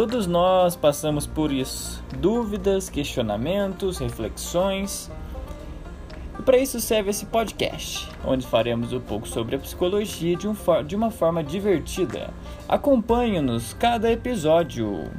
Todos nós passamos por isso. Dúvidas, questionamentos, reflexões. E para isso serve esse podcast, onde faremos um pouco sobre a psicologia de, um de uma forma divertida. Acompanhe-nos cada episódio.